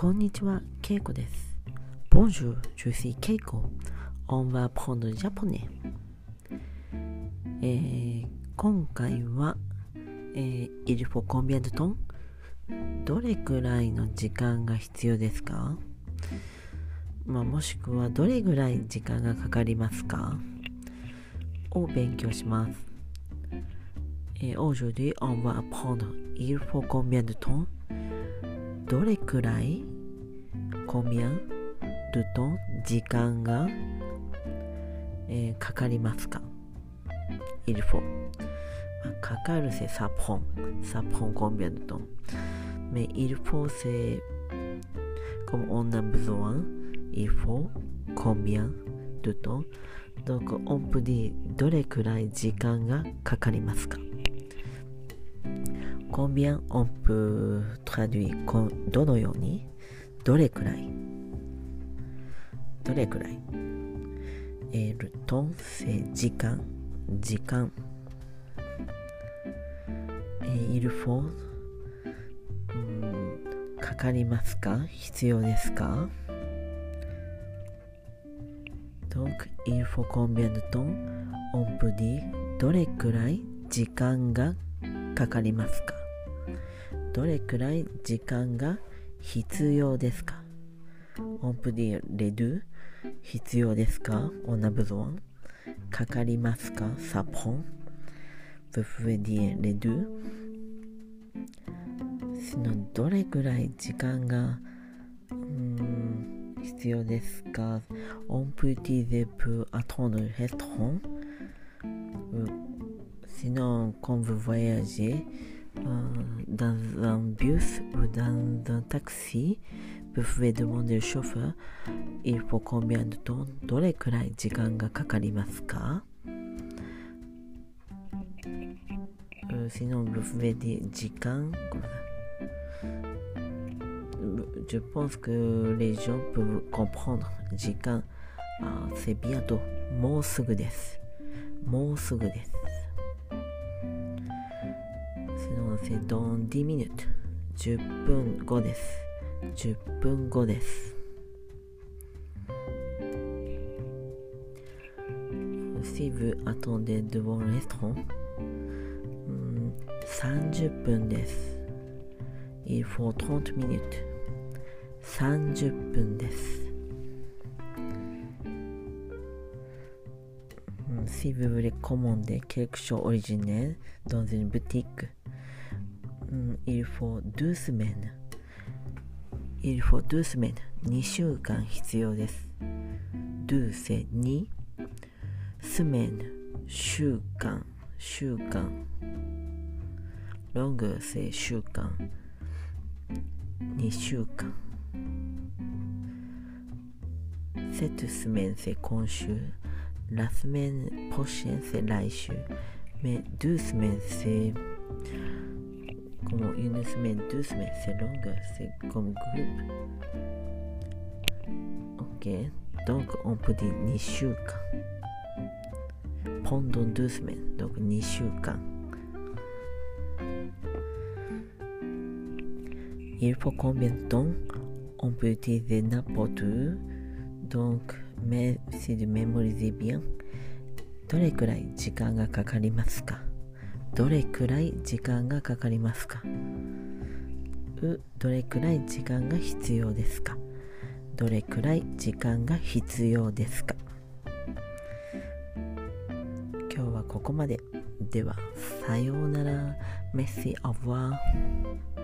こんにちは、ケイコです。Bonjour, je suis Keiko. On va prendre japonais. えー今回は、えー、il faut combien de temps? どれくらいの時間が必要ですかまあ、もしくはどれぐらい時間がかかりますかを勉強します。えー Aujourd'hui, on va apprendre il faut combien de temps? どれくらい combien de temps 時間が、えーかかりますか il faut まあかかる c'est ça prend ça prend combien de temps mais il faut c'est comme on a besoin il faut combien de temps donc on peut dire どれくらい時間がかかりますかコンビアン音符トどのようにどれくらいどれくらいえるとんせ時間時間いるフォかかりますか必要ですかどんくいるフォーコンビアンとん音符にどれくらい時間がかかりますかどれくらい時間が必要ですか？オンプディレドゥ必要ですか？オナブゾワンかかりますか？サポンブフディレドゥそのどれくらい時間がうん必要ですか？オンプティゼプアトヌヘストホン。Sinon, quand vous voyagez, dans un bus ou dans un taxi, vous pouvez demander au chauffeur il faut combien de temps どれくらい時間がかかりますか Euh, Sinon, vous pouvez dire 時間 comme ça. Je pense que les gens peuvent comprendre 時間 Ah, c'est bientôt もうすぐですもうすぐです c'est dans 10 minutes. 10分後です。10分後です。Si vous attendez devant le restaurant, 30分です。Il faut 30 minutes. 30分です。Si vous voulez commander quelque chose originel dans une boutique, il faut deux semaines. Il faut deux semaines. 2週間必要です。deux c'est 2。semaine 週間週間 long c'est 週間2週間 cette semaine c'est 今週 la semaine prochaine c'est 来週 mais deux semaines c'est comme une semaine deux semaines c'est longue c'est comme groupe ok donc on peut dire 2週間 pendant deux semaines donc 2週間 il faut combien de temps on peut utiliser n'importe où donc merci de mémoriser bien どれくらい時間がかかりますか どれくらい時間がかかりますか？うどれくらい時間が必要ですか？どれくらい時間が必要ですか？今日はここまで。ではさようなら。メッシオブワー